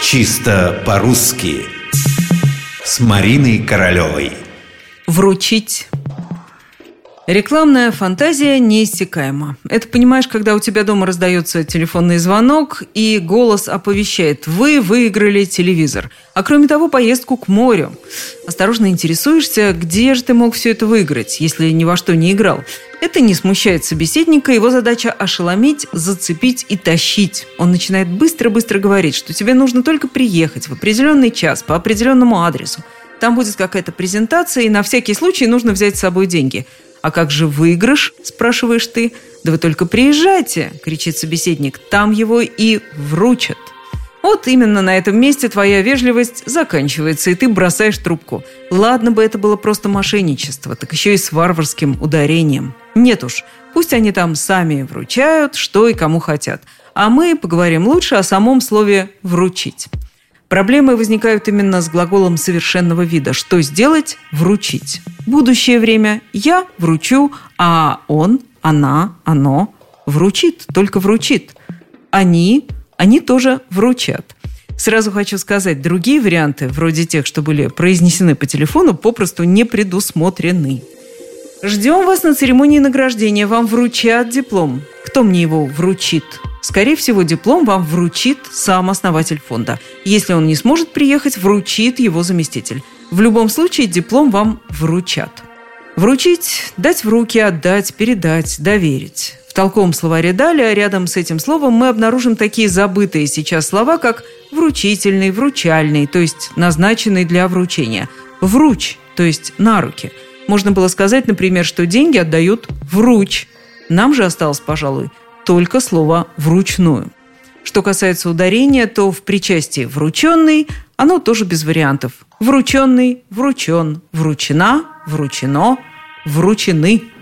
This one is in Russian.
Чисто по-русски С Мариной Королевой Вручить Рекламная фантазия неиссякаема. Это понимаешь, когда у тебя дома раздается телефонный звонок и голос оповещает «Вы выиграли телевизор». А кроме того, поездку к морю. Осторожно интересуешься, где же ты мог все это выиграть, если ни во что не играл. Это не смущает собеседника, его задача ошеломить, зацепить и тащить. Он начинает быстро-быстро говорить, что тебе нужно только приехать в определенный час по определенному адресу. Там будет какая-то презентация, и на всякий случай нужно взять с собой деньги – «А как же выигрыш?» – спрашиваешь ты. «Да вы только приезжайте!» – кричит собеседник. «Там его и вручат». Вот именно на этом месте твоя вежливость заканчивается, и ты бросаешь трубку. Ладно бы это было просто мошенничество, так еще и с варварским ударением. Нет уж, пусть они там сами вручают, что и кому хотят. А мы поговорим лучше о самом слове «вручить». Проблемы возникают именно с глаголом совершенного вида. Что сделать? Вручить. Будущее время я вручу, а он, она, оно вручит, только вручит. Они, они тоже вручат. Сразу хочу сказать, другие варианты, вроде тех, что были произнесены по телефону, попросту не предусмотрены. Ждем вас на церемонии награждения. Вам вручат диплом. Кто мне его вручит? Скорее всего, диплом вам вручит сам основатель фонда. Если он не сможет приехать, вручит его заместитель. В любом случае, диплом вам вручат. Вручить, дать в руки, отдать, передать, доверить. Толковом словаре далее рядом с этим словом мы обнаружим такие забытые сейчас слова, как вручительный, вручальный, то есть назначенный для вручения. Вруч, то есть на руки. Можно было сказать, например, что деньги отдают вруч. Нам же осталось, пожалуй, только слово «вручную». Что касается ударения, то в причастии «врученный» оно тоже без вариантов. Врученный, вручен, вручена, вручено, вручены –